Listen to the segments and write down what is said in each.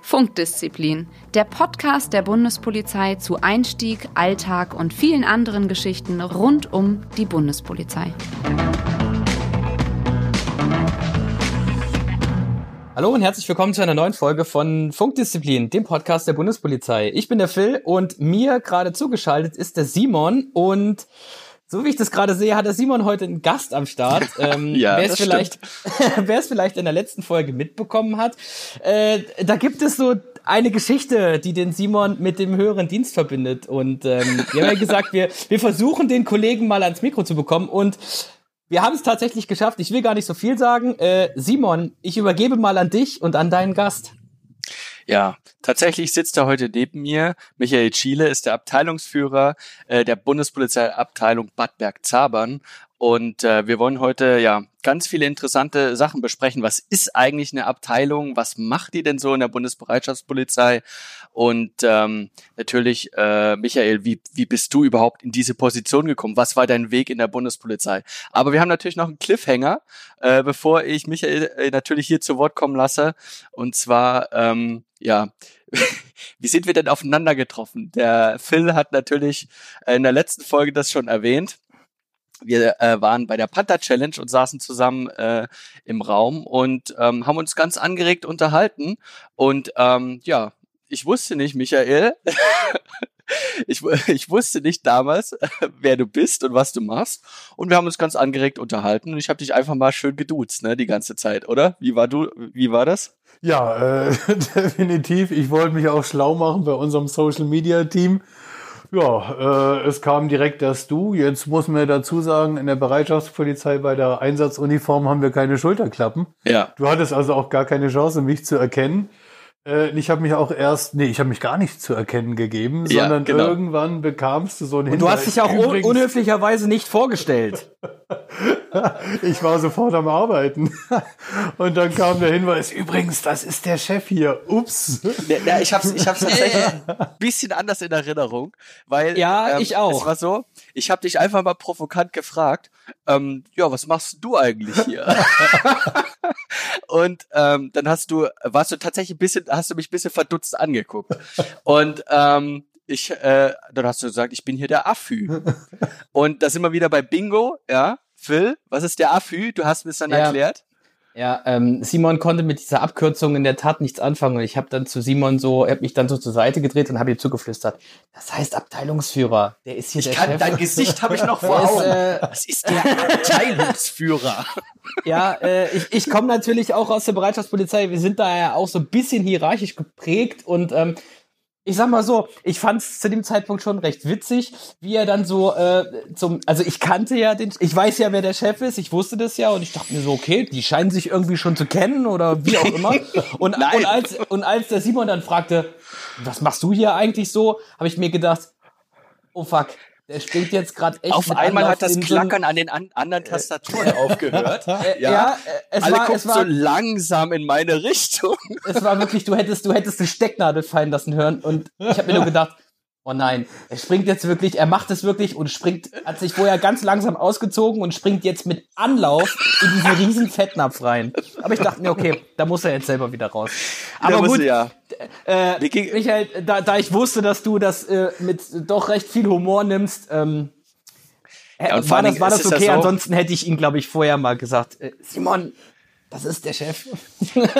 Funkdisziplin, der Podcast der Bundespolizei zu Einstieg, Alltag und vielen anderen Geschichten rund um die Bundespolizei. Hallo und herzlich willkommen zu einer neuen Folge von Funkdisziplin, dem Podcast der Bundespolizei. Ich bin der Phil und mir gerade zugeschaltet ist der Simon und so wie ich das gerade sehe, hat der Simon heute einen Gast am Start. Ähm, ja, wer es vielleicht, wer es vielleicht in der letzten Folge mitbekommen hat, äh, da gibt es so eine Geschichte, die den Simon mit dem höheren Dienst verbindet. Und ähm, wir haben ja gesagt, wir, wir versuchen den Kollegen mal ans Mikro zu bekommen und wir haben es tatsächlich geschafft. Ich will gar nicht so viel sagen. Äh, Simon, ich übergebe mal an dich und an deinen Gast. Ja, tatsächlich sitzt er heute neben mir. Michael Schiele ist der Abteilungsführer äh, der Bundespolizeiabteilung Bad Bergzabern. Und äh, wir wollen heute ja ganz viele interessante Sachen besprechen. Was ist eigentlich eine Abteilung? Was macht die denn so in der Bundesbereitschaftspolizei? Und ähm, natürlich, äh, Michael, wie, wie bist du überhaupt in diese Position gekommen? Was war dein Weg in der Bundespolizei? Aber wir haben natürlich noch einen Cliffhanger, äh, bevor ich Michael äh, natürlich hier zu Wort kommen lasse. Und zwar, ähm, ja, wie sind wir denn aufeinander getroffen? Der Phil hat natürlich in der letzten Folge das schon erwähnt wir äh, waren bei der Panther Challenge und saßen zusammen äh, im Raum und ähm, haben uns ganz angeregt unterhalten. Und ähm, ja, ich wusste nicht, Michael, ich, ich wusste nicht damals, wer du bist und was du machst. Und wir haben uns ganz angeregt unterhalten und ich habe dich einfach mal schön geduzt, ne, die ganze Zeit, oder? Wie war du, wie war das? Ja, äh, definitiv. Ich wollte mich auch schlau machen bei unserem Social Media Team ja, äh, es kam direkt das Du. Jetzt muss man dazu sagen, in der Bereitschaftspolizei bei der Einsatzuniform haben wir keine Schulterklappen. Ja. Du hattest also auch gar keine Chance, mich zu erkennen. Äh, ich habe mich auch erst, nee, ich habe mich gar nicht zu erkennen gegeben, Ja, sondern genau. irgendwann bekamst du so einen Und du hast dich auch un Übrigens, unhöflicherweise nicht vorgestellt. ich war sofort am Arbeiten. Und dann kam der Hinweis, übrigens, das ist der Chef hier. Ups. Ja, ja, ich hab's, ich hab's tatsächlich ein bisschen anders in Erinnerung, weil Ja, ähm, ich auch. Es war so, ich habe dich einfach mal provokant gefragt, ähm, ja, was machst du eigentlich hier? Und ähm, dann hast du, warst du tatsächlich ein bisschen, hast du mich ein bisschen verdutzt angeguckt. Und ähm, ich, äh, dann hast du gesagt, ich bin hier der Afü. Und da sind wir wieder bei Bingo, ja. Phil, was ist der Afü? Du hast mir es dann Ja. erklärt. Ja, ähm, Simon konnte mit dieser Abkürzung in der Tat nichts anfangen und ich habe dann zu Simon so, er hat mich dann so zur Seite gedreht und habe ihm zugeflüstert. Das heißt Abteilungsführer. Der ist hier Ich der kann, Chef. dein Gesicht habe ich noch vor Augen. äh, Das ist der Abteilungsführer. Ja, äh, ich, ich komme natürlich auch aus der Bereitschaftspolizei. Wir sind da ja auch so ein bisschen hierarchisch geprägt und ähm, ich sag mal so, ich fand es zu dem Zeitpunkt schon recht witzig, wie er dann so äh, zum, also ich kannte ja den, ich weiß ja, wer der Chef ist, ich wusste das ja und ich dachte mir so, okay, die scheinen sich irgendwie schon zu kennen oder wie auch immer. Und, und, als, und als der Simon dann fragte, was machst du hier eigentlich so, habe ich mir gedacht, oh fuck, der springt jetzt gerade echt Auf einmal hat das Klackern an den an anderen Tastaturen aufgehört. Äh, ja, äh, es Alle war, gucken es war, so langsam in meine Richtung. es war wirklich, du hättest, du hättest eine Stecknadel fallen lassen hören und ich habe mir nur gedacht, oh nein, er springt jetzt wirklich, er macht es wirklich und springt, hat sich vorher ganz langsam ausgezogen und springt jetzt mit Anlauf in diesen riesen Fettnapf rein. Aber ich dachte mir, okay, da muss er jetzt selber wieder raus. Aber gut, ja. äh, Michael, da, da ich wusste, dass du das äh, mit doch recht viel Humor nimmst, ähm, Ja, war das, war das okay? so- Ansonsten hätte ich ihn, glaube ich, vorher mal gesagt, äh, Simon, das ist der Chef.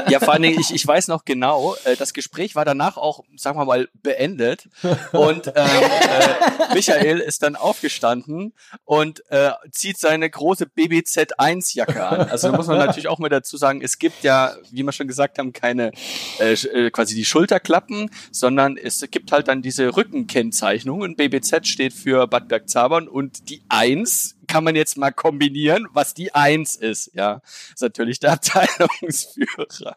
Ja, vor allen Dingen, ich, ich weiß noch genau, äh, das Gespräch war danach auch, sagen wir mal, beendet. Und ähm, äh, Michael ist dann aufgestanden und äh, zieht seine große BBZ1-Jacke an. Also da muss man natürlich auch mal dazu sagen, es gibt ja, wie wir schon gesagt haben, keine äh, äh, quasi die Schulterklappen, sondern es gibt halt dann diese Rückenkennzeichnung. Und BBZ steht für Bad Bergzabern und die 1 kann man jetzt mal kombinieren, was die 1 ist. Ja, ist natürlich der Abteilungsführer.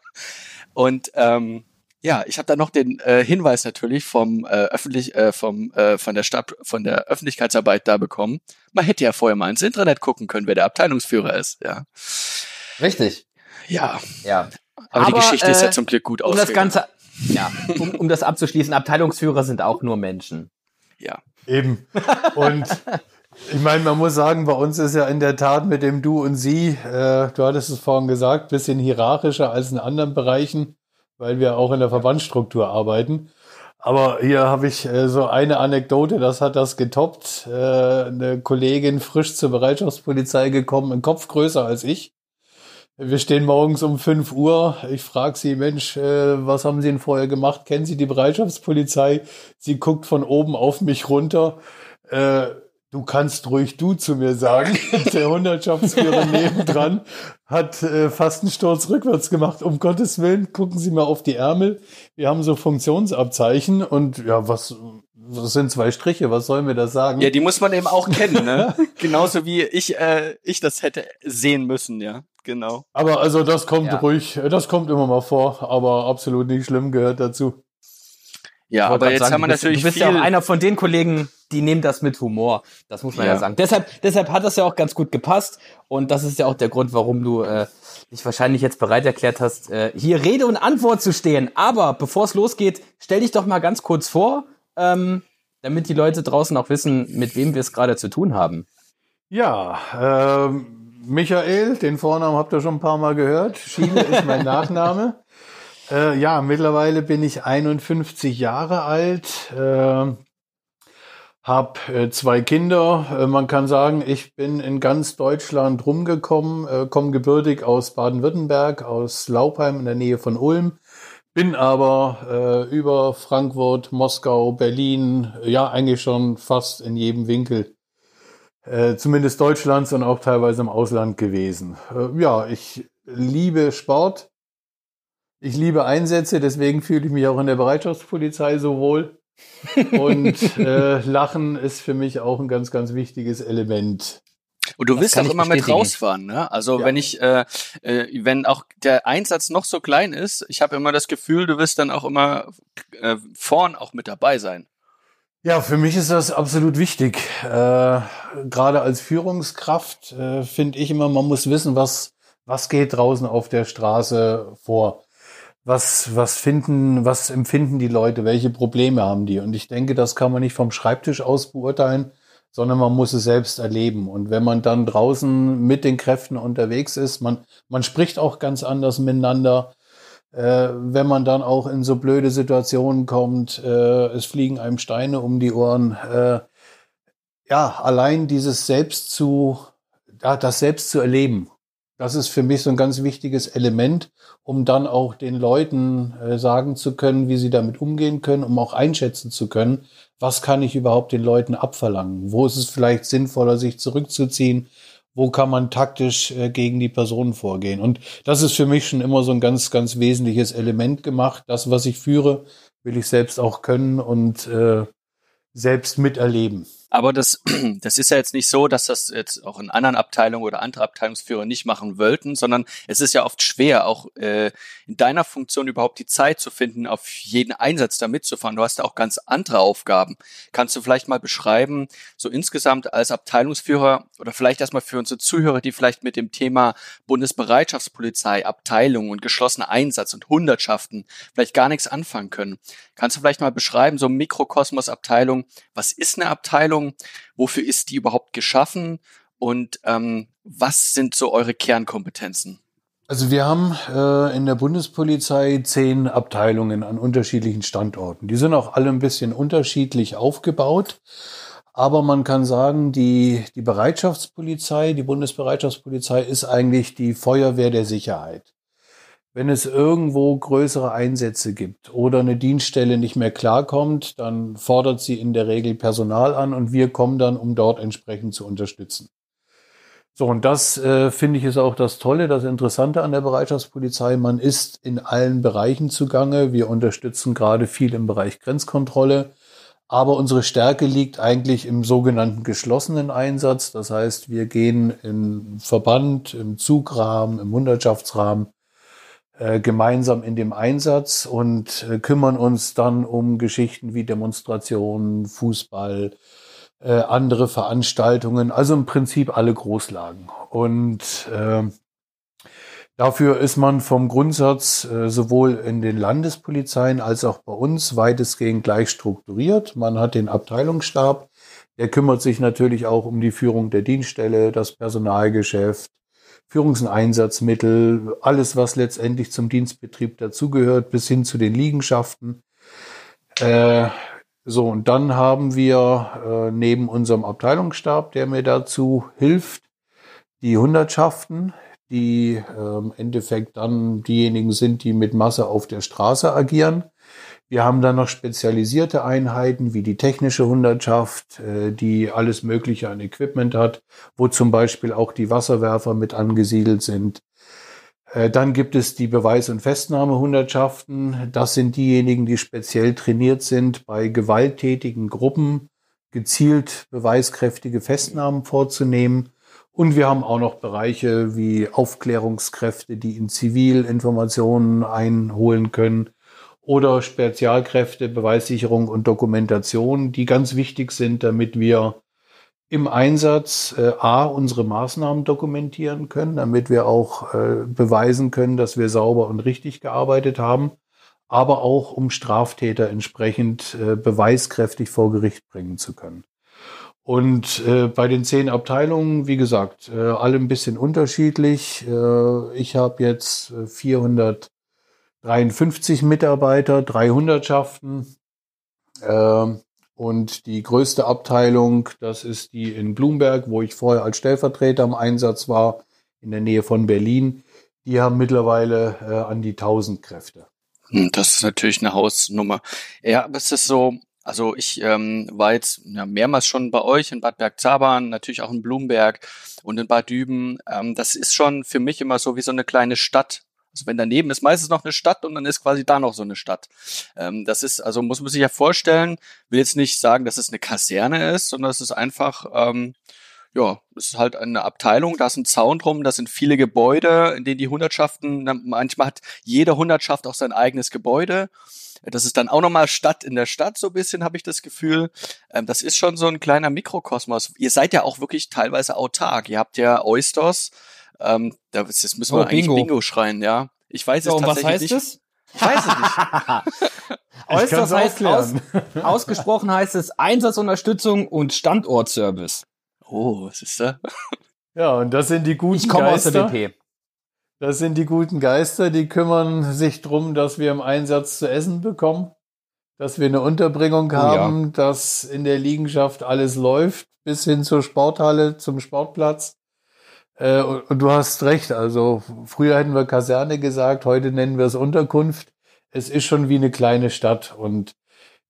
Und ähm, ja, ich habe da noch den äh, Hinweis natürlich vom äh, öffentlich äh, vom äh, von der Stadt von der Öffentlichkeitsarbeit da bekommen. Man hätte ja vorher mal ins Internet gucken können, wer der Abteilungsführer ist. Ja, Richtig. ja. Ja. Aber, die Aber, Geschichte ist ja äh, zum Glück gut Um das ausgegangen. Ganze, ja, um, um das abzuschließen, Abteilungsführer sind auch nur Menschen. Ja. Eben. Und Ich meine, man muss sagen, bei uns ist ja in der Tat mit dem Du und Sie, äh, du hattest es vorhin gesagt, bisschen hierarchischer als in anderen Bereichen, weil wir auch in der Verbandsstruktur arbeiten. Aber hier habe ich äh, so eine Anekdote, das hat das getoppt. Äh, eine Kollegin frisch zur Bereitschaftspolizei gekommen, ein Kopf größer als ich. Wir stehen morgens um 5 Uhr. Ich frage sie, Mensch, äh, was haben Sie denn vorher gemacht? Kennen Sie die Bereitschaftspolizei? Sie guckt von oben auf mich runter. Äh, du kannst ruhig du zu mir sagen. Der Hundertschaftsführer nebendran hat äh, fast einen Sturz rückwärts gemacht. Um Gottes Willen, gucken Sie mal auf die Ärmel. Wir haben so Funktionsabzeichen und ja, was, das sind zwei Striche, was sollen wir da sagen? Ja, die muss man eben auch kennen, ne? Genauso wie ich, äh, ich das hätte sehen müssen, ja genau. Aber also das kommt ja. ruhig, das kommt immer mal vor, aber absolut nicht schlimm gehört dazu. Ja, aber jetzt sagen, haben wir natürlich. Du bist ja auch einer von den Kollegen, die nehmen das mit Humor. Das muss man ja, ja sagen. Deshalb, deshalb hat das ja auch ganz gut gepasst. Und das ist ja auch der Grund, warum du äh, dich wahrscheinlich jetzt bereit erklärt hast, äh, hier Rede und Antwort zu stehen. Aber bevor es losgeht, stell dich doch mal ganz kurz vor, ähm, damit die Leute draußen auch wissen, mit wem wir es gerade zu tun haben. Ja, ähm, Michael, den Vornamen habt ihr schon ein paar Mal gehört. Schiele ist mein Nachname. Äh, ja, mittlerweile bin ich 51 Jahre alt, äh, habe äh, zwei Kinder. Äh, man kann sagen, ich bin in ganz Deutschland rumgekommen, äh, komme gebürtig aus Baden-Württemberg, aus Laupheim in der Nähe von Ulm. Bin aber äh, über Frankfurt, Moskau, Berlin, ja eigentlich schon fast in jedem Winkel äh, zumindest Deutschlands und auch teilweise im Ausland gewesen. Äh, ja, ich liebe Sport. Ich liebe Einsätze, deswegen fühle ich mich auch in der Bereitschaftspolizei so wohl. Und äh, Lachen ist für mich auch ein ganz, ganz wichtiges Element. Und du das willst auch immer mit rausfahren, ne? Also ja. wenn ich, äh, äh, wenn auch der Einsatz noch so klein ist, ich habe immer das Gefühl, du wirst dann auch immer äh, vorn auch mit dabei sein. Ja, für mich ist das absolut wichtig. Äh, Gerade als Führungskraft äh, finde ich immer, man muss wissen, was, was geht draußen auf der Straße vor. Was, was finden, was empfinden die Leute? Welche Probleme haben die? Und ich denke, das kann man nicht vom Schreibtisch aus beurteilen, sondern man muss es selbst erleben. Und wenn man dann draußen mit den Kräften unterwegs ist, man, man spricht auch ganz anders miteinander äh, wenn man dann auch in so blöde Situationen kommt, äh, es fliegen einem Steine um die Ohren. Äh, ja, allein dieses Selbst zu, ja, das Selbst zu erleben, das ist für mich so ein ganz wichtiges Element, um dann auch den Leuten äh, sagen zu können, wie sie damit umgehen können, um auch einschätzen zu können, was kann ich überhaupt den Leuten abverlangen? Wo ist es vielleicht sinnvoller, sich zurückzuziehen? wo kann man taktisch äh, gegen die Person vorgehen. Und das ist für mich schon immer so ein ganz, ganz wesentliches Element gemacht. Das, was ich führe, will ich selbst auch können und äh, selbst miterleben. Aber das, das ist ja jetzt nicht so, dass das jetzt auch in anderen Abteilungen oder andere Abteilungsführer nicht machen wollten, sondern es ist ja oft schwer, auch äh, in deiner Funktion überhaupt die Zeit zu finden, auf jeden Einsatz da mitzufahren. Du hast ja auch ganz andere Aufgaben. Kannst du vielleicht mal beschreiben, so insgesamt als Abteilungsführer oder vielleicht erstmal für unsere Zuhörer, die vielleicht mit dem Thema Bundesbereitschaftspolizei, Abteilung und geschlossener Einsatz und Hundertschaften vielleicht gar nichts anfangen können. Kannst du vielleicht mal beschreiben, so Mikrokosmos-Abteilung, was ist eine Abteilung? Abteilung? Wofür ist die überhaupt geschaffen? Und ähm, was sind so eure Kernkompetenzen? Also wir haben äh, in der Bundespolizei zehn Abteilungen an unterschiedlichen Standorten. Die sind auch alle ein bisschen unterschiedlich aufgebaut. Aber man kann sagen, die, die Bereitschaftspolizei, die Bundesbereitschaftspolizei ist eigentlich die Feuerwehr der Sicherheit. Wenn es irgendwo größere Einsätze gibt oder eine Dienststelle nicht mehr klarkommt, dann fordert sie in der Regel Personal an und wir kommen dann, um dort entsprechend zu unterstützen. So, und das äh, finde ich ist auch das Tolle, das Interessante an der Bereitschaftspolizei. Man ist in allen Bereichen zugange. Wir unterstützen gerade viel im Bereich Grenzkontrolle. Aber unsere Stärke liegt eigentlich im sogenannten geschlossenen Einsatz. Das heißt, wir gehen im Verband, im Zugrahmen, im Hundertschaftsrahmen gemeinsam in dem Einsatz und äh, kümmern uns dann um Geschichten wie Demonstrationen, Fußball, äh, andere Veranstaltungen, also im Prinzip alle Großlagen. Und äh, dafür ist man vom Grundsatz äh, sowohl in den Landespolizeien als auch bei uns weitestgehend gleich strukturiert. Man hat den Abteilungsstab, Der kümmert sich natürlich auch um die Führung der Dienststelle, das Personalgeschäft, Führungs- und Einsatzmittel, alles, was letztendlich zum Dienstbetrieb dazugehört, bis hin zu den Liegenschaften. Äh, so, und dann haben wir äh, neben unserem Abteilungsstab, der mir dazu hilft, die Hundertschaften, die äh, im Endeffekt dann diejenigen sind, die mit Masse auf der Straße agieren. Wir haben dann noch spezialisierte Einheiten wie die technische Hundertschaft, äh, die alles Mögliche an Equipment hat, wo zum Beispiel auch die Wasserwerfer mit angesiedelt sind. Äh, dann gibt es die Beweis- und Festnahmehundertschaften. Das sind diejenigen, die speziell trainiert sind, bei gewalttätigen Gruppen gezielt beweiskräftige Festnahmen vorzunehmen. Und wir haben auch noch Bereiche wie Aufklärungskräfte, die in Zivil Informationen einholen können oder Spezialkräfte, Beweissicherung und Dokumentation, die ganz wichtig sind, damit wir im Einsatz äh, A, unsere Maßnahmen dokumentieren können, damit wir auch äh, beweisen können, dass wir sauber und richtig gearbeitet haben, aber auch um Straftäter entsprechend äh, beweiskräftig vor Gericht bringen zu können. Und äh, bei den zehn Abteilungen, wie gesagt, äh, alle ein bisschen unterschiedlich. Äh, ich habe jetzt 453 Mitarbeiter, 300 Schaften. Äh, und die größte Abteilung, das ist die in Blumberg, wo ich vorher als Stellvertreter im Einsatz war, in der Nähe von Berlin. Die haben mittlerweile äh, an die 1000 Kräfte. Hm, das ist natürlich eine Hausnummer. Ja, aber es ist so, also ich ähm, war jetzt ja, mehrmals schon bei euch in Bad Bergzabern, natürlich auch in Blumberg und in Bad Düben. Ähm, das ist schon für mich immer so wie so eine kleine Stadt. Also wenn daneben ist meistens noch eine Stadt und dann ist quasi da noch so eine Stadt. Ähm, das ist, also muss man sich ja vorstellen, will jetzt nicht sagen, dass es eine Kaserne ist, sondern es ist einfach, ähm, ja, es ist halt eine Abteilung, da ist ein Zaun drum, da sind viele Gebäude, in denen die Hundertschaften, manchmal hat jede Hundertschaft auch sein eigenes Gebäude. Das ist dann auch nochmal Stadt in der Stadt, so ein bisschen habe ich das Gefühl. Ähm, das ist schon so ein kleiner Mikrokosmos. Ihr seid ja auch wirklich teilweise autark. Ihr habt ja Oysters, ähm, das müssen wir oh, eigentlich Bingo. Bingo schreien, ja. Ich weiß so, es tatsächlich was heißt nicht. Es? Ich weiß es nicht. Oysters heißt aus, ausgesprochen heißt es Einsatzunterstützung und Standortservice. Oh, was ist da? Ja, und das sind die guten Ich komme aus der WP. Das sind die guten Geister, die kümmern sich drum, dass wir im Einsatz zu essen bekommen, dass wir eine Unterbringung oh, haben, ja. dass in der Liegenschaft alles läuft, bis hin zur Sporthalle, zum Sportplatz. Äh, und du hast recht, also früher hätten wir Kaserne gesagt, heute nennen wir es Unterkunft. Es ist schon wie eine kleine Stadt und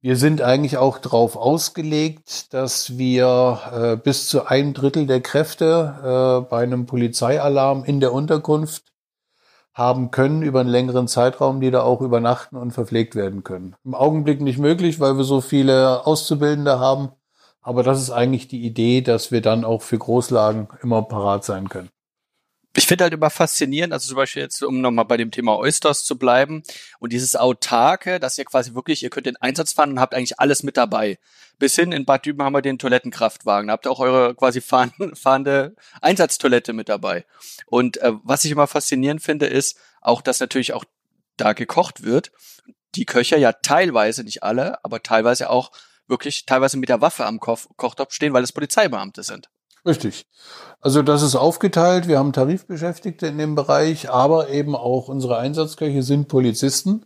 wir sind eigentlich auch darauf ausgelegt, dass wir äh, bis zu ein Drittel der Kräfte äh, bei einem Polizeialarm in der Unterkunft haben können über einen längeren Zeitraum, die da auch übernachten und verpflegt werden können. Im Augenblick nicht möglich, weil wir so viele Auszubildende haben. Aber das ist eigentlich die Idee, dass wir dann auch für Großlagen immer parat sein können. Ich finde halt immer faszinierend, also zum Beispiel jetzt, um nochmal bei dem Thema Oysters zu bleiben und dieses Autarke, dass ihr quasi wirklich, ihr könnt den Einsatz fahren und habt eigentlich alles mit dabei. Bis hin in Bad Düben haben wir den Toilettenkraftwagen. Da habt ihr auch eure quasi fahren, fahrende Einsatztoilette mit dabei. Und äh, was ich immer faszinierend finde, ist auch, dass natürlich auch da gekocht wird. Die Köcher ja teilweise, nicht alle, aber teilweise auch wirklich teilweise mit der Waffe am Ko Kochtopf stehen, weil es Polizeibeamte sind. Richtig. Also das ist aufgeteilt. Wir haben Tarifbeschäftigte in dem Bereich, aber eben auch unsere Einsatzköche sind Polizisten.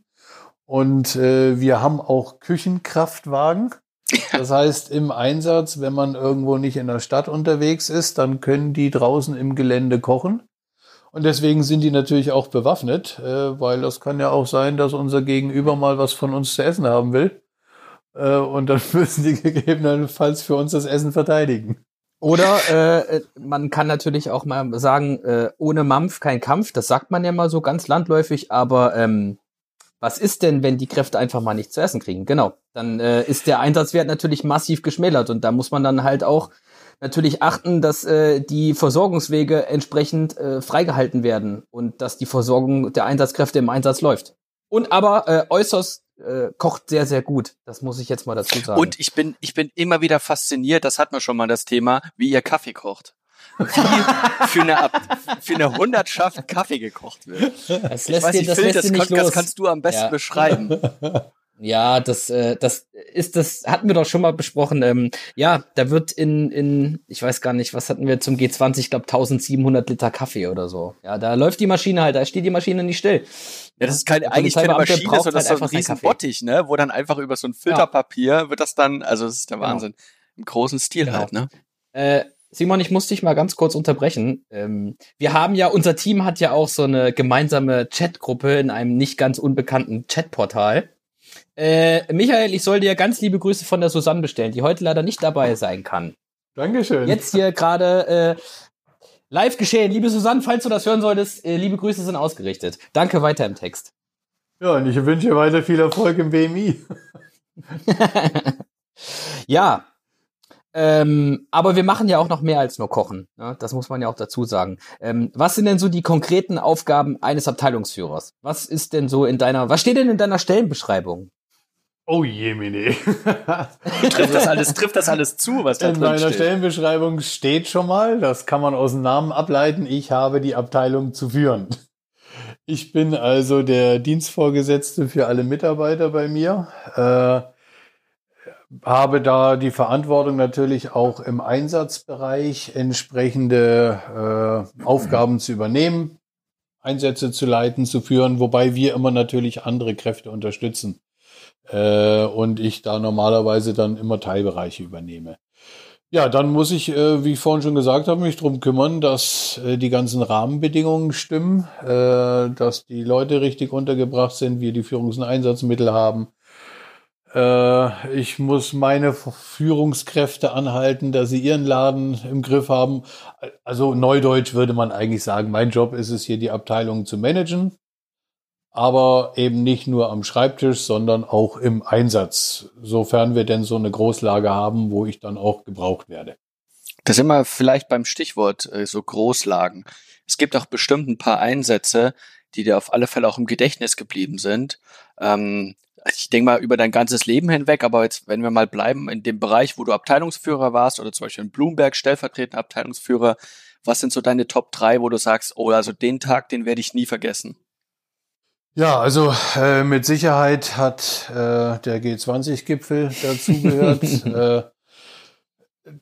Und äh, wir haben auch Küchenkraftwagen. Das heißt, im Einsatz, wenn man irgendwo nicht in der Stadt unterwegs ist, dann können die draußen im Gelände kochen. Und deswegen sind die natürlich auch bewaffnet, äh, weil das kann ja auch sein, dass unser Gegenüber mal was von uns zu essen haben will. Äh, und dann müssen die gegebenenfalls für uns das Essen verteidigen. Oder äh, äh, man kann natürlich auch mal sagen, äh, ohne Mampf kein Kampf. Das sagt man ja mal so ganz landläufig. Aber ähm, was ist denn, wenn die Kräfte einfach mal nichts zu essen kriegen? Genau, dann äh, ist der Einsatzwert natürlich massiv geschmälert und da muss man dann halt auch natürlich achten, dass äh, die Versorgungswege entsprechend äh, freigehalten werden und dass die Versorgung der Einsatzkräfte im Einsatz läuft. Und aber äh, äußerst äh, kocht sehr, sehr gut. Das muss ich jetzt mal dazu sagen. Und ich bin, ich bin immer wieder fasziniert, das hat man schon mal das Thema, wie ihr Kaffee kocht. Wie für eine, für eine Hundertschaft Kaffee gekocht wird. Das lässt ich weiß, dir, das, Phil, das, kann, das kannst du am besten ja. beschreiben. Ja, das, äh, das ist das hatten wir doch schon mal besprochen. Ähm, ja, da wird in in ich weiß gar nicht, was hatten wir zum G20, ich glaube 1700 Liter Kaffee oder so. Ja, da läuft die Maschine halt, da steht die Maschine nicht still. Ja, das ist keine, eigentlich keine Maschine, sondern das ist so ein riesen Bottich, ne, wo dann einfach über so ein Filterpapier ja. wird das dann, also das ist der genau. Wahnsinn. Im großen Stil genau. halt, ne? Äh, Simon, ich muss dich mal ganz kurz unterbrechen. Ähm, wir haben ja, unser Team hat ja auch so eine gemeinsame Chatgruppe in einem nicht ganz unbekannten Chatportal. Äh, Michael, ich soll dir ganz liebe Grüße von der Susanne bestellen, die heute leider nicht dabei sein kann. Dankeschön. Jetzt hier gerade äh, live geschehen. Liebe Susanne, falls du das hören solltest, äh, liebe Grüße sind ausgerichtet. Danke weiter im Text. Ja, und ich wünsche weiter viel Erfolg im BMI. ja, ähm, aber wir machen ja auch noch mehr als nur kochen. Ne? Das muss man ja auch dazu sagen. Ähm, was sind denn so die konkreten Aufgaben eines Abteilungsführers? Was ist denn so in deiner, was steht denn in deiner Stellenbeschreibung? Oh je, Mini. trifft, das alles, trifft das alles zu, was da In meiner steht? Stellenbeschreibung steht schon mal, das kann man aus dem Namen ableiten, ich habe die Abteilung zu führen. Ich bin also der Dienstvorgesetzte für alle Mitarbeiter bei mir. Äh, habe da die Verantwortung natürlich auch im Einsatzbereich entsprechende äh, Aufgaben zu übernehmen, Einsätze zu leiten, zu führen, wobei wir immer natürlich andere Kräfte unterstützen äh, und ich da normalerweise dann immer Teilbereiche übernehme. Ja, dann muss ich, äh, wie ich vorhin schon gesagt habe, mich drum kümmern, dass äh, die ganzen Rahmenbedingungen stimmen, äh, dass die Leute richtig untergebracht sind, wir die Führungs- und Einsatzmittel haben, ich muss meine Führungskräfte anhalten, dass sie ihren Laden im Griff haben. Also neudeutsch würde man eigentlich sagen, mein Job ist es hier, die Abteilung zu managen. Aber eben nicht nur am Schreibtisch, sondern auch im Einsatz, sofern wir denn so eine Großlage haben, wo ich dann auch gebraucht werde. Das sind wir vielleicht beim Stichwort äh, so Großlagen. Es gibt auch bestimmt ein paar Einsätze, die dir auf alle Fälle auch im Gedächtnis geblieben sind. Ähm, ich denke mal über dein ganzes Leben hinweg, aber jetzt, wenn wir mal bleiben in dem Bereich, wo du Abteilungsführer warst oder zum Beispiel in Bloomberg stellvertretender Abteilungsführer, was sind so deine Top 3, wo du sagst, oh, also den Tag, den werde ich nie vergessen? Ja, also äh, mit Sicherheit hat äh, der G20-Gipfel dazugehört. äh,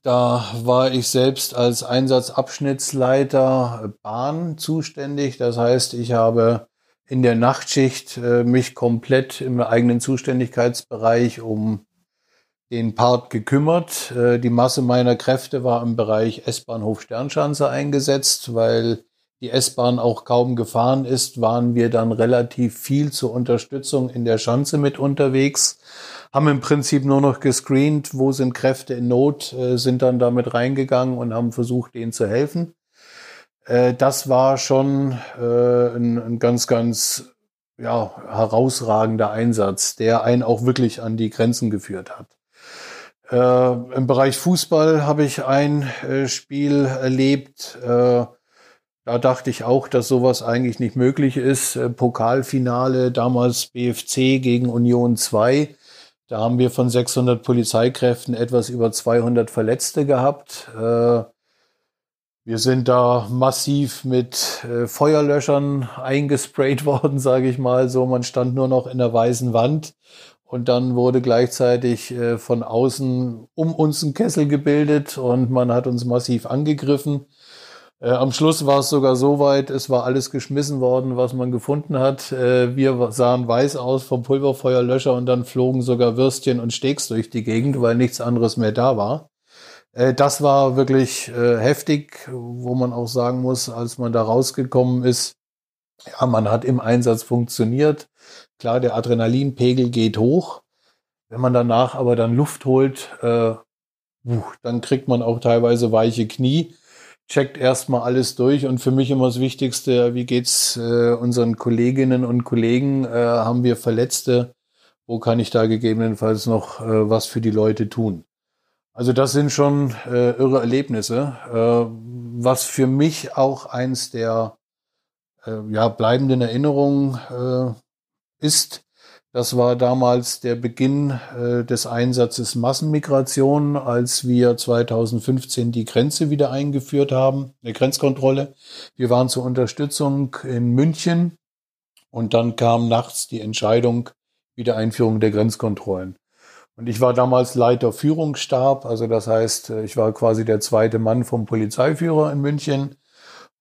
da war ich selbst als Einsatzabschnittsleiter Bahn zuständig. Das heißt, ich habe in der Nachtschicht äh, mich komplett im eigenen Zuständigkeitsbereich um den Part gekümmert. Äh, die Masse meiner Kräfte war im Bereich S-Bahnhof Sternschanze eingesetzt, weil die S-Bahn auch kaum gefahren ist, waren wir dann relativ viel zur Unterstützung in der Schanze mit unterwegs, haben im Prinzip nur noch gescreent, wo sind Kräfte in Not, äh, sind dann damit reingegangen und haben versucht, denen zu helfen. Äh, das war schon äh, ein, ein ganz, ganz ja, herausragender Einsatz, der einen auch wirklich an die Grenzen geführt hat. Äh, Im Bereich Fußball habe ich ein äh, Spiel erlebt. Äh, da dachte ich auch, dass sowas eigentlich nicht möglich ist. Äh, Pokalfinale, damals BFC gegen Union 2. Da haben wir von 600 Polizeikräften etwas über 200 Verletzte gehabt. Wir sind da massiv mit äh, Feuerlöschern eingesprayt worden, sage ich mal. So, man stand nur noch in der weißen Wand und dann wurde gleichzeitig äh, von außen um uns ein Kessel gebildet und man hat uns massiv angegriffen. Äh, am Schluss war es sogar so weit, es war alles geschmissen worden, was man gefunden hat. Äh, wir sahen weiß aus vom Pulverfeuerlöscher und dann flogen sogar Würstchen und Steaks durch die Gegend, weil nichts anderes mehr da war. Äh, das war wirklich äh, heftig, wo man auch sagen muss, als man da rausgekommen ist, ja, man hat im Einsatz funktioniert. Klar, der Adrenalinpegel geht hoch. Wenn man danach aber dann Luft holt, äh, dann kriegt man auch teilweise weiche Knie, checkt erstmal alles durch und für mich immer das Wichtigste, wie geht's äh, unseren Kolleginnen und Kollegen, haben wir Verletzte, wo kann ich da gegebenenfalls noch was für die Leute tun? Also das sind schon äh, irre Erlebnisse, äh, was für mich auch eins der äh, ja, bleibenden Erinnerungen äh, ist. Das war damals der Beginn äh, des Einsatzes Massenmigration, als wir 2015 die Grenze wieder eingeführt haben, eine Grenzkontrolle. Wir waren zur Unterstützung in München und dann kam nachts die Entscheidung, Wiedereinführung der Grenzkontrollen. Und ich war damals Leiter Führungsstab, also das heißt, ich war quasi der zweite Mann vom Polizeiführer in München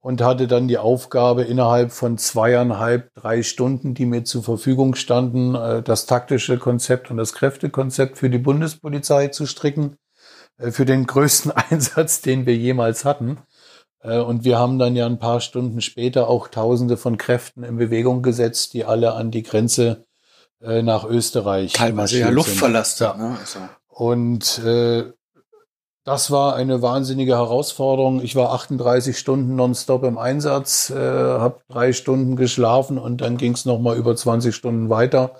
und hatte dann die Aufgabe, innerhalb von zweieinhalb, drei Stunden, die mir zur Verfügung standen, äh, das taktische Konzept und das Kräftekonzept für die Bundespolizei zu stricken, äh, für den größten Einsatz, den wir jemals hatten. Äh, und wir haben dann ja ein paar Stunden später auch Tausende von Kräften in Bewegung gesetzt, die alle an die Grenze äh, nach Österreich. Teilweise ja Luftverlaster. Ja. Ne? Also. Und äh, das war eine wahnsinnige Herausforderung. Ich war 38 Stunden nonstop im Einsatz, äh, habe drei Stunden geschlafen und dann ging es nochmal über 20 Stunden weiter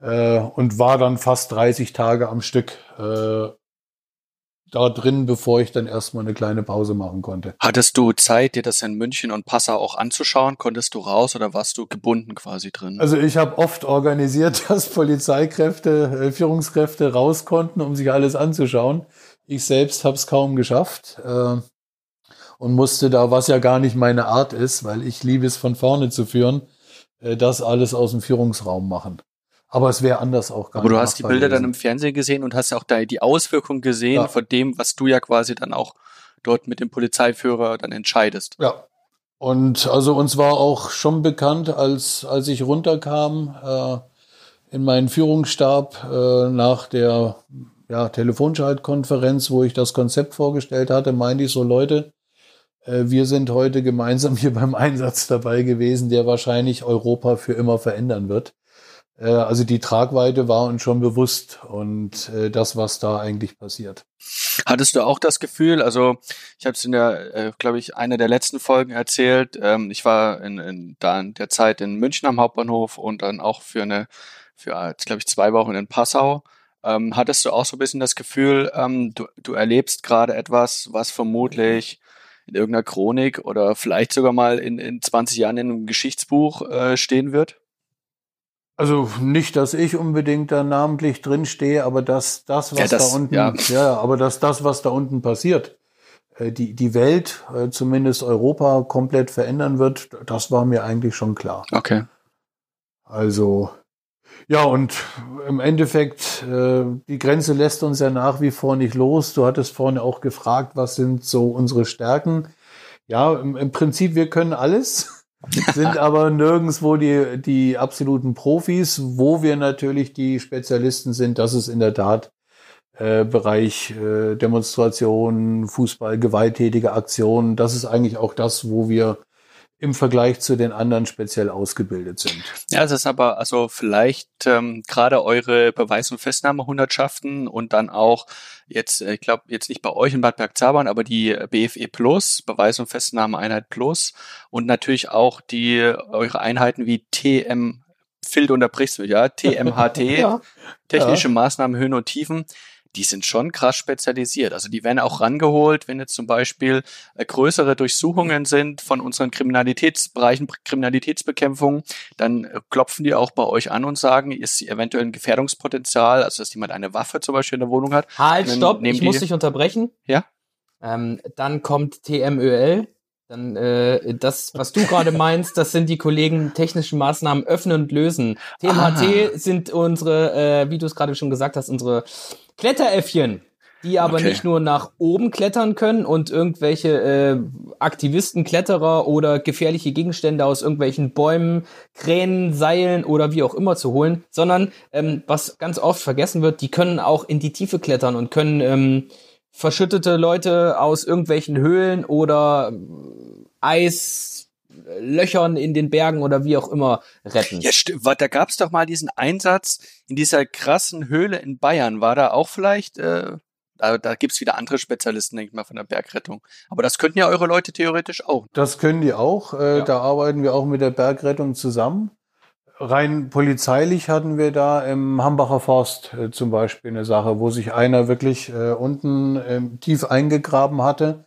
äh, und war dann fast 30 Tage am Stück äh, da drin, bevor ich dann erstmal eine kleine Pause machen konnte. Hattest du Zeit, dir das in München und Passau auch anzuschauen? Konntest du raus oder warst du gebunden quasi drin? Also ich habe oft organisiert, dass Polizeikräfte, äh, Führungskräfte raus konnten, um sich alles anzuschauen. Ich selbst habe es kaum geschafft äh, und musste da, was ja gar nicht meine Art ist, weil ich liebe es von vorne zu führen, äh, das alles aus dem Führungsraum machen. Aber es wäre anders auch gar Aber du hast die Bilder gewesen. dann im Fernsehen gesehen und hast auch da die Auswirkungen gesehen ja. von dem, was du ja quasi dann auch dort mit dem Polizeiführer dann entscheidest. Ja. Und also uns war auch schon bekannt, als, als ich runterkam äh, in meinen Führungsstab äh, nach der ja, Telefonschaltkonferenz, wo ich das Konzept vorgestellt hatte, meinte ich so, Leute, äh, wir sind heute gemeinsam hier beim Einsatz dabei gewesen, der wahrscheinlich Europa für immer verändern wird. Äh, also die Tragweite war uns schon bewusst und äh, das, was da eigentlich passiert. Hattest du auch das Gefühl, also ich habe es in der, äh, glaube ich, einer der letzten Folgen erzählt, ähm, ich war in, in, da in der Zeit in München am Hauptbahnhof und dann auch für eine, für, glaube ich, zwei Wochen in Passau. Ähm, hattest du auch so ein bisschen das Gefühl, ähm, du, du erlebst gerade etwas, was vermutlich in irgendeiner Chronik oder vielleicht sogar mal in, in 20 Jahren in einem Geschichtsbuch äh, stehen wird? Also nicht, dass ich unbedingt da namentlich drin stehe, aber dass das, was ja, das, da unten, ja. ja, aber dass das, was da unten passiert, äh, die, die Welt, äh, zumindest Europa, komplett verändern wird, das war mir eigentlich schon klar. Okay. Also, ja, und im Endeffekt, äh, die Grenze lässt uns ja nach wie vor nicht los. Du hattest vorne auch gefragt, was sind so unsere Stärken? Ja, im, im Prinzip, wir können alles sind aber nirgendswo die, die absoluten Profis. Wo wir natürlich die Spezialisten sind, das ist in der Tat äh, Bereich äh, Demonstrationen, Fußball, gewalttätige Aktionen. Das ist eigentlich auch das, wo wir im Vergleich zu den anderen speziell ausgebildet sind. Ja, es ist aber also vielleicht ähm, gerade eure Beweis- und Festnahmehundertschaften und dann auch jetzt, äh, ich glaube jetzt nicht bei euch in Bad Bergzabern, aber die BFE Plus, Beweis- und Festnahmeeinheit Plus und natürlich auch die eure Einheiten wie TM Fild unterbrichst du, ja, TMHT, ja. technische ja. Maßnahmen, Höhen und Tiefen die sind schon krass spezialisiert. Also die werden auch rangeholt, wenn jetzt zum Beispiel äh, größere Durchsuchungen sind von unseren Kriminalitätsbereichen, Kriminalitätsbekämpfung, dann äh, klopfen die auch bei euch an und sagen, ist eventuell ein Gefährdungspotenzial, also dass jemand eine Waffe zum Beispiel in der Wohnung hat. Halt, stopp, ich muss dich unterbrechen. Ja. Ähm, dann kommt TMÖL, dann äh, das, was du gerade meinst, das sind die Kollegen technischen Maßnahmen öffnen und lösen. TMHT ah. sind unsere, äh, wie du es gerade schon gesagt hast, unsere Kletteräffchen, die aber okay. nicht nur nach oben klettern können und irgendwelche äh, Aktivisten, Kletterer oder gefährliche Gegenstände aus irgendwelchen Bäumen, Kränen, Seilen oder wie auch immer zu holen, sondern ähm, was ganz oft vergessen wird, die können auch in die Tiefe klettern und können ähm, verschüttete Leute aus irgendwelchen Höhlen oder Eislöchern in den Bergen oder wie auch immer retten. Ja, stimmt. Da gab's doch mal diesen Einsatz in dieser krassen Höhle in Bayern. War da auch vielleicht, äh, da, da gibt's wieder andere Spezialisten, denke ich mal, von der Bergrettung. Aber das könnten ja eure Leute theoretisch auch. Das können die auch. Äh, ja. Da arbeiten wir auch mit der Bergrettung zusammen. Rein polizeilich hatten wir da im Hambacher Forst äh, zum Beispiel eine Sache, wo sich einer wirklich äh, unten äh, tief eingegraben hatte.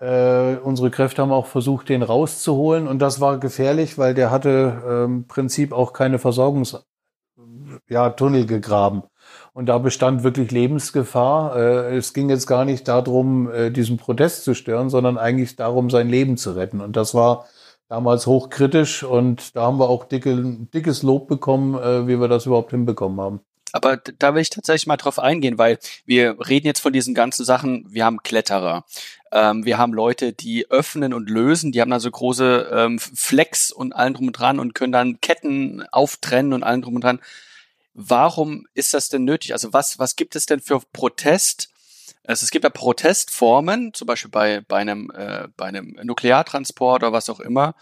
Äh, unsere Kräfte haben auch versucht, den rauszuholen und das war gefährlich, weil der hatte äh, im Prinzip auch keine Versorgungs ja, gegraben. Und da bestand wirklich Lebensgefahr. Äh, es ging jetzt gar nicht darum, äh, diesen Protest zu stören, sondern eigentlich darum, sein Leben zu retten. Und das war damals hochkritisch und da haben wir auch dicke, dickes Lob bekommen, äh, wie wir das überhaupt hinbekommen haben. Aber da will ich tatsächlich mal drauf eingehen, weil wir reden jetzt von diesen ganzen Sachen. Wir haben Kletterer, ähm, wir haben Leute, die öffnen und lösen, die haben da so große ähm, Flex und allen drum und dran und können dann Ketten auftrennen und allen drum und dran. Warum ist das denn nötig? Also was, was gibt es denn für Protest? Also es gibt ja Protestformen, zum Beispiel bei, bei, einem, äh, bei einem Nukleartransport oder was auch immer.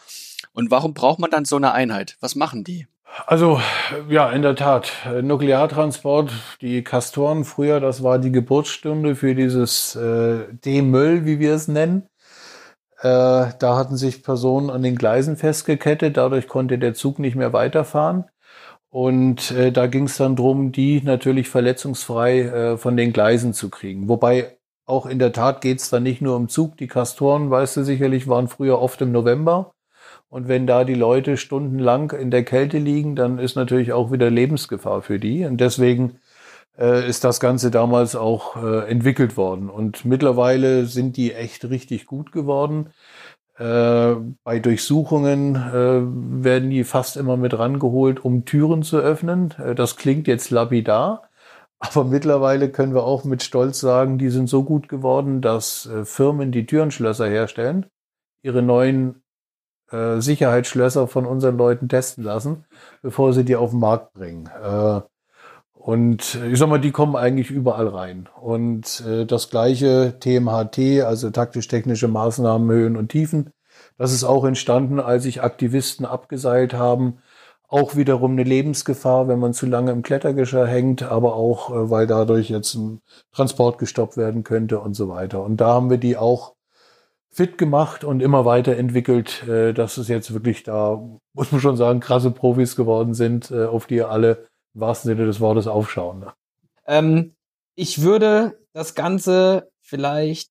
Und warum braucht man dann so eine Einheit? Was machen die? Also ja, in der Tat. Nukleartransport, die Kastoren früher, das war die Geburtsstunde für dieses äh, D-Müll, wie wir es nennen. Äh, da hatten sich Personen an den Gleisen festgekettet, dadurch konnte der Zug nicht mehr weiterfahren. Und äh, da ging es dann drum, die natürlich verletzungsfrei äh, von den Gleisen zu kriegen. Wobei auch in der Tat geht es dann nicht nur um Zug. Die Kastoren, weißt du sicherlich, waren früher oft im November. Und wenn da die Leute stundenlang in der Kälte liegen, dann ist natürlich auch wieder Lebensgefahr für die. Und deswegen äh, ist das Ganze damals auch äh, entwickelt worden. Und mittlerweile sind die echt richtig gut geworden. Äh, bei Durchsuchungen äh, werden die fast immer mit rangeholt, um Türen zu öffnen. Äh, das klingt jetzt lapidar, aber mittlerweile können wir auch mit Stolz sagen, die sind so gut geworden, dass äh, Firmen, die Türenschlösser herstellen, ihre neuen äh, Sicherheitsschlösser von unseren Leuten testen lassen, bevor sie die auf den Markt bringen. Äh, und ich sag mal, die kommen eigentlich überall rein. Und äh, das gleiche TMHT, also taktisch-technische Maßnahmen, Höhen und Tiefen, das ist auch entstanden, als sich Aktivisten abgeseilt haben. Auch wiederum eine Lebensgefahr, wenn man zu lange im Klettergeschirr hängt, aber auch, äh, weil dadurch jetzt ein Transport gestoppt werden könnte und so weiter. Und da haben wir die auch fit gemacht und immer weiterentwickelt, äh, dass es jetzt wirklich da, muss man schon sagen, krasse Profis geworden sind, äh, auf die alle im wahrsten Sinne des Wortes aufschauen. Ne? Ähm, ich würde das Ganze vielleicht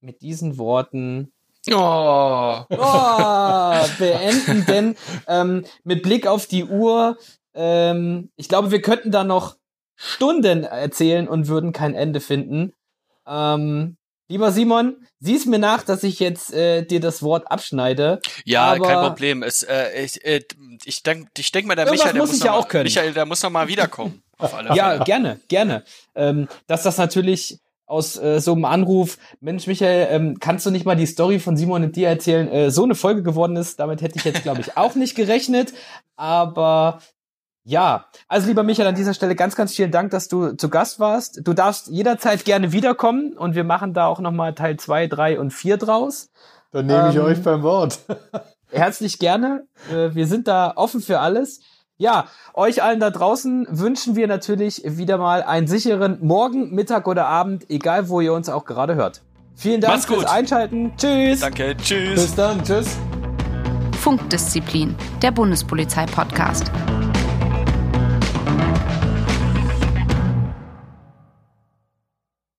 mit diesen Worten Oh. oh, beenden, denn ähm, mit Blick auf die Uhr, ähm, ich glaube, wir könnten da noch Stunden erzählen und würden kein Ende finden. Ähm, Lieber Simon, siehst mir nach, dass ich jetzt äh, dir das Wort abschneide. Ja, kein Problem. Es, äh, ich äh, ich denke ich denk mal, der Michael, der muss, ja auch können. Michael, der muss noch mal wiederkommen. Auf alle ja, Fälle. gerne, gerne. Ähm, dass das natürlich aus äh, so einem Anruf, Mensch Michael, ähm, kannst du nicht mal die Story von Simon und dir erzählen, äh, so eine Folge geworden ist, damit hätte ich jetzt, glaube ich, auch nicht gerechnet. Aber ja, also lieber Michael, an dieser Stelle ganz, ganz vielen Dank, dass du zu Gast warst. Du darfst jederzeit gerne wiederkommen und wir machen da auch nochmal Teil zwei, drei und vier draus. Dann nehme ich ähm, euch beim Wort. herzlich gerne. Äh, wir sind da offen für alles. Ja, euch allen da draußen wünschen wir natürlich wieder mal einen sicheren Morgen, Mittag oder Abend, egal wo ihr uns auch gerade hört. Vielen Dank fürs Einschalten. Tschüss. Danke, tschüss. Bis dann, tschüss. Funkdisziplin, der Bundespolizei-Podcast.